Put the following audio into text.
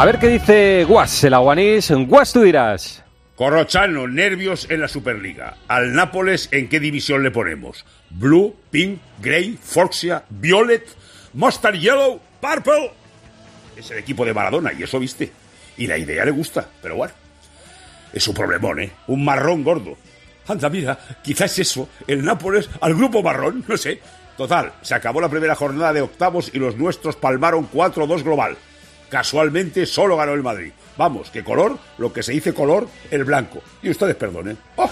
A ver qué dice Guas, el aguanís. Guas, tú dirás. Corrochano, nervios en la Superliga. Al Nápoles, ¿en qué división le ponemos? Blue, Pink, Grey, Fucsia, Violet, Mustard Yellow, Purple. Es el equipo de Maradona y eso viste. Y la idea le gusta, pero bueno. Es un problemón, ¿eh? Un marrón gordo. Anda, mira, quizás eso, el Nápoles al grupo marrón, no sé. Total, se acabó la primera jornada de octavos y los nuestros palmaron 4-2 global. Casualmente solo ganó el Madrid. Vamos, que color, lo que se dice color, el blanco. Y ustedes perdonen. ¡Oh!